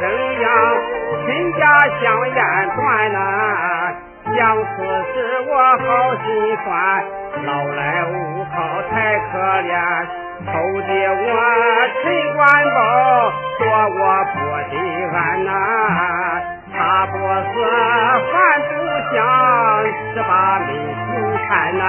生养，亲家香烟断呐。想此时我好心酸，老来无靠太可怜。愁的我陈官宝，说我不得安呐。他不死还不香，十八没心看呐。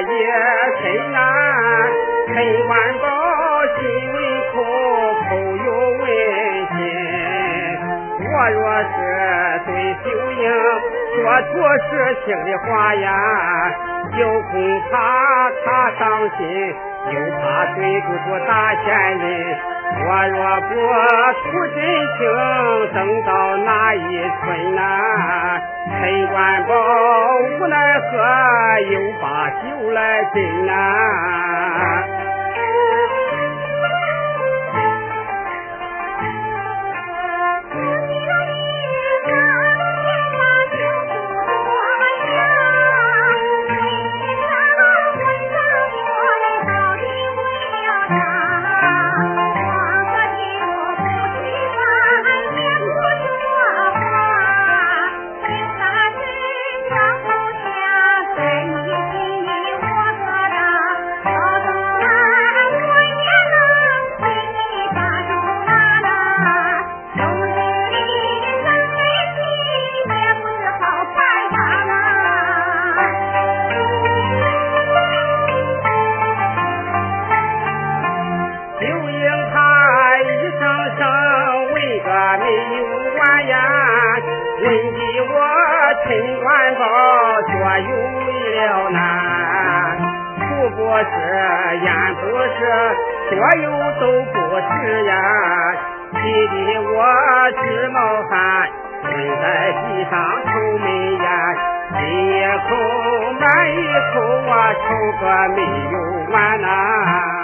也很难陈万宝心为苦，苦又为心我若是对秀英说出实情的话呀又恐怕他伤心又怕对不住大仙人我若不出真情等到那一春呐陈官宝无奈何，又把酒来斟呐。没有完呀人的我情官高左右为了难。苦不是烟不是所有都不是呀气的我直冒汗蹲在地上抽闷烟一口满一口我抽个没有完呐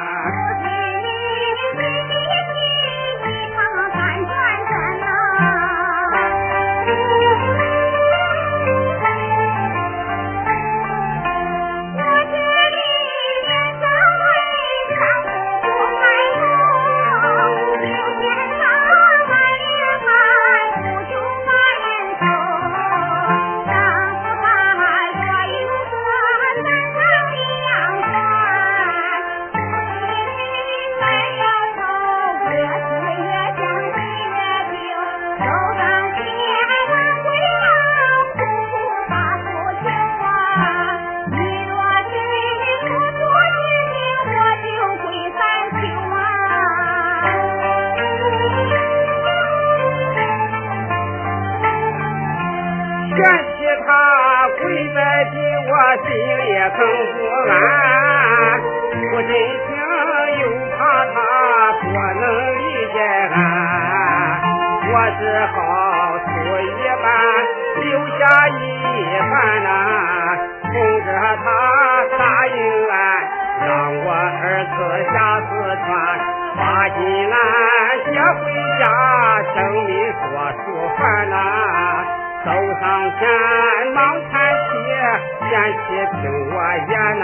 他答应俺，让我儿子下四川，把金兰接回家，生米多煮饭呐。走上前，忙叹气，贤妻听我言呐。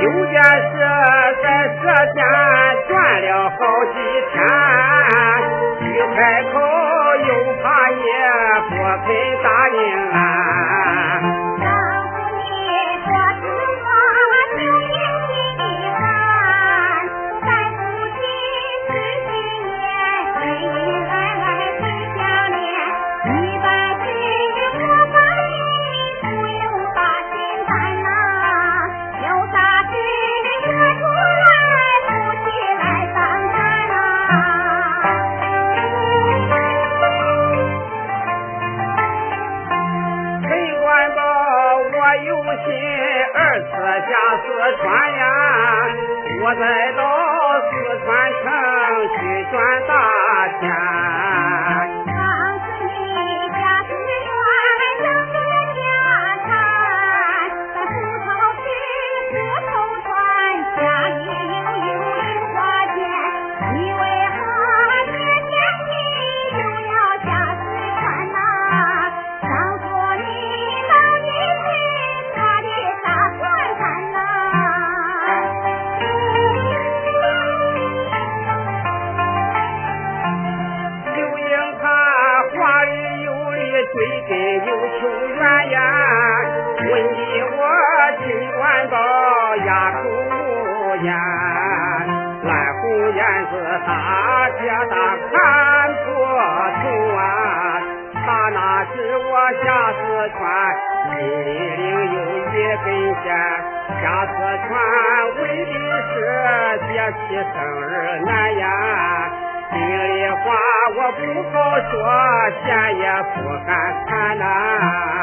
有件事在这天转了好几天，一开口又怕也不肯答应俺。下四川，心里有一根线。下四川为的是别提生日难呀，心里话我不好说，钱也不敢谈呐。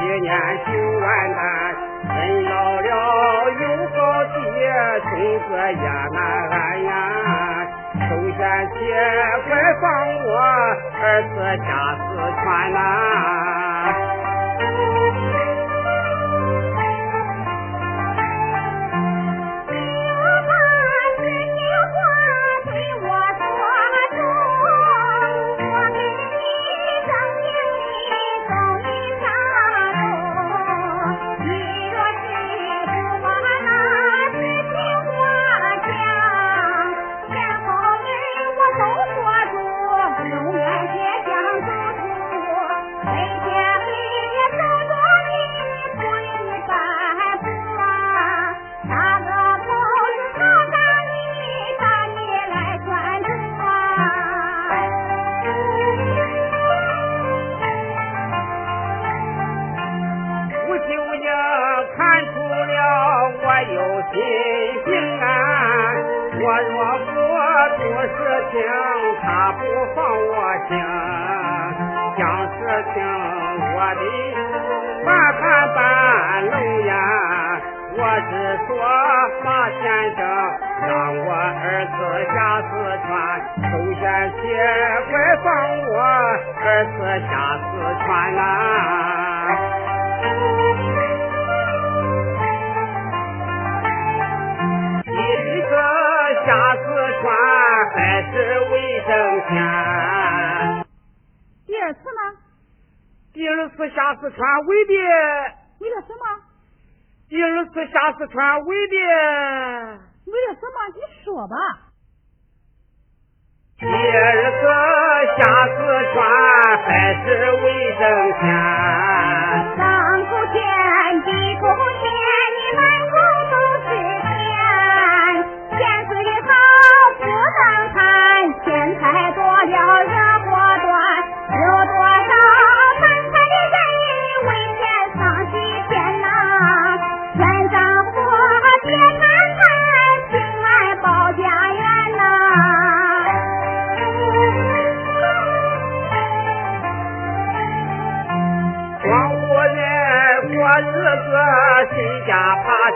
几年就完蛋，人老了有好气，孙子也难安呀。首先起快放我儿子下四川呐。次下四川为的为了什么？第二次下四川为的为了什么？你说吧。第二次下四川还是为挣钱。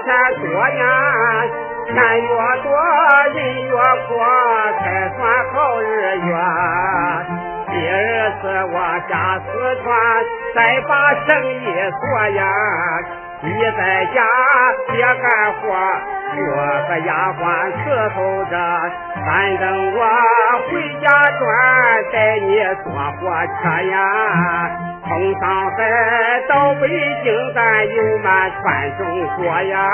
钱多呀？钱越多人越阔，才算好日月。第二次我下四川，再把生意做呀。你在家别干活，做个丫鬟伺候着，反正我回家转，带你坐火车呀。从上海到北京，咱游满全中国呀。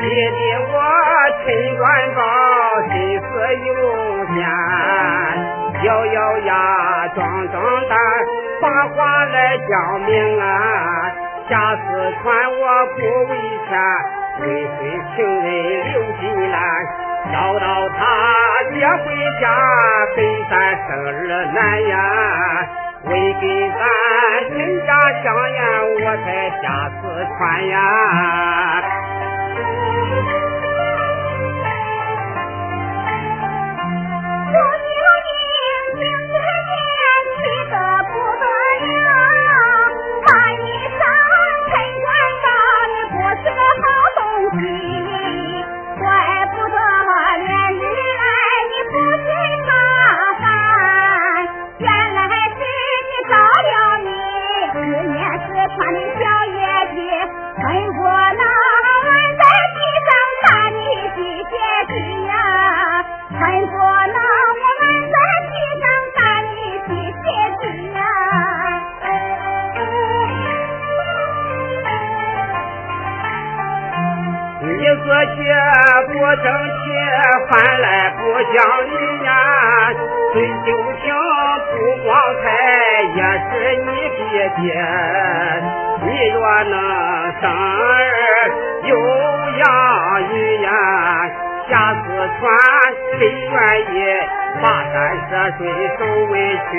呀，逼得我趁乱报，心思有限，咬咬牙，壮壮胆，把话来讲明啊。下四川我不为钱，为谁情人刘金兰。找到他接回家，给咱生儿难呀。为给咱亲家香烟，我才下四川呀。Thank you. 涉水受委屈，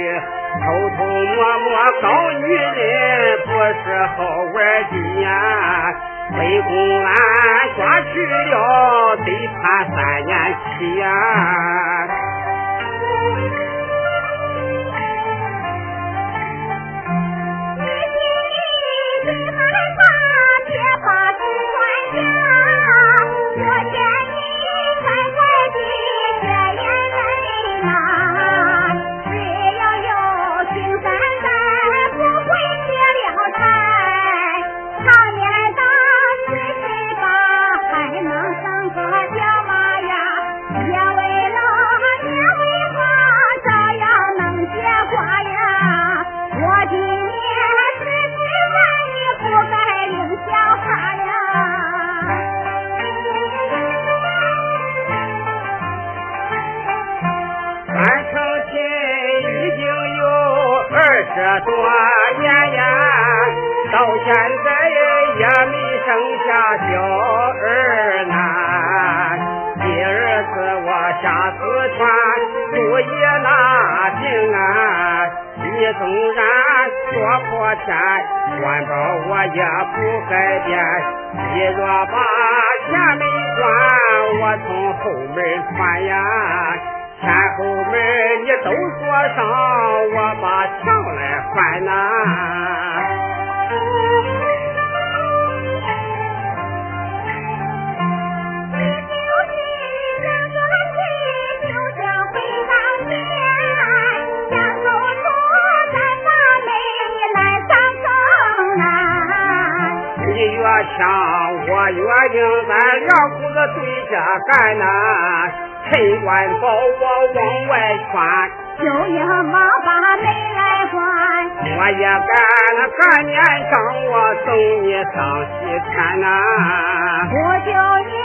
偷偷摸摸搞女人，不是好玩的呀！被公安抓去了，得判三年期呀！啊。你纵然说破天，官保我也不改变。你若把前门关，我从后门穿呀。前后门你都锁上，我把墙来换呐。两股子对着干呐。陈官保我往外传，就应我把门来还。我也干了干年长，我送你上西天呐。我就应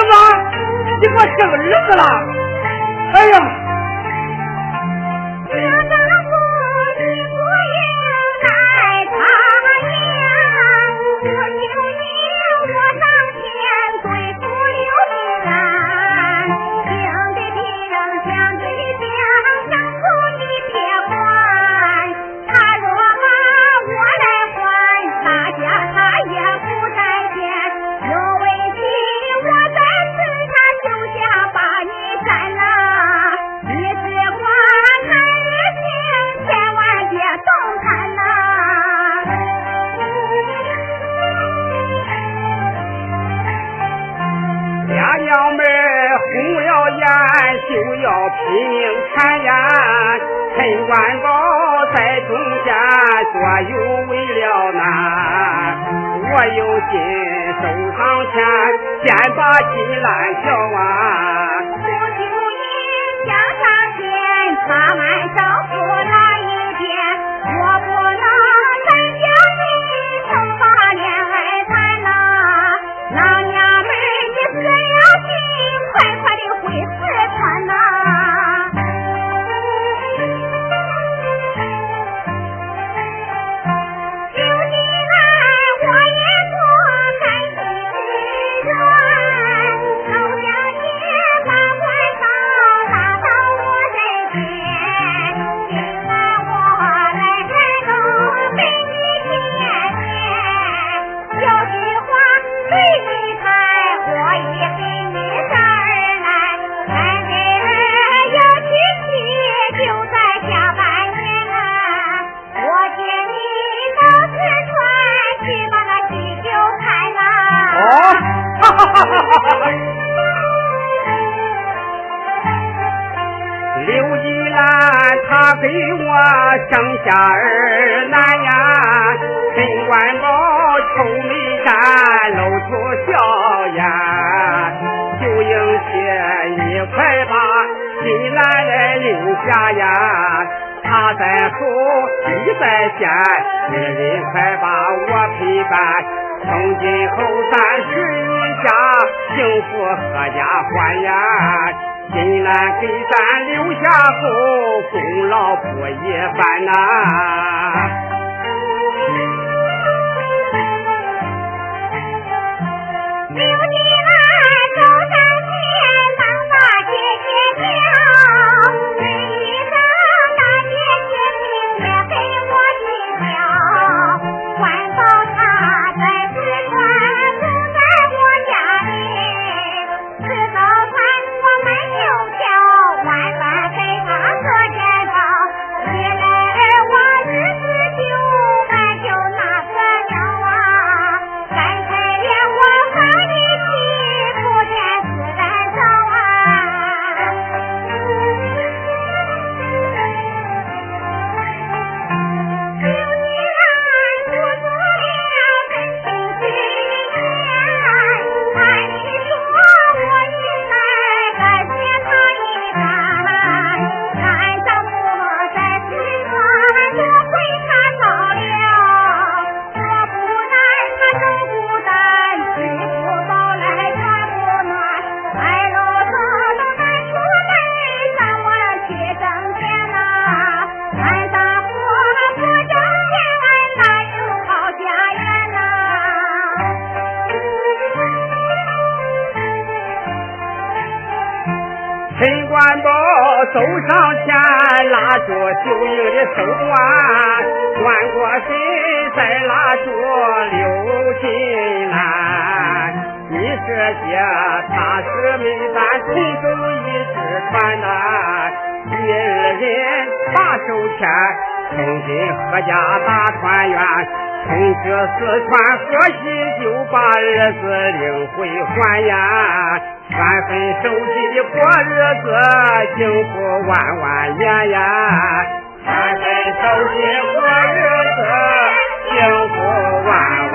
怎么你给我生儿子了？哎呀。就要拼命谗言，陈官宝在中间，左右为了难。我有心收上前，先把金兰交完。不求银，江上天，他满上家儿难呀，陈官宝愁眉山露出笑颜，就应些你快把新兰来留下呀。他在后，你在前，女人快把我陪伴。从今后咱是一家，幸福阖家欢颜。金兰给咱留下后，功劳不一般呐、刘金陈官宝走上前，拉住秀英的手腕，转过身再拉住刘金兰。你这些他是没咱同走一支船呐，一二人把手牵，从今阖家大团圆。从这四川河西就把儿子领回还呀，三分手机的过日子，幸福万万年呀！三分手机过日子，幸福万。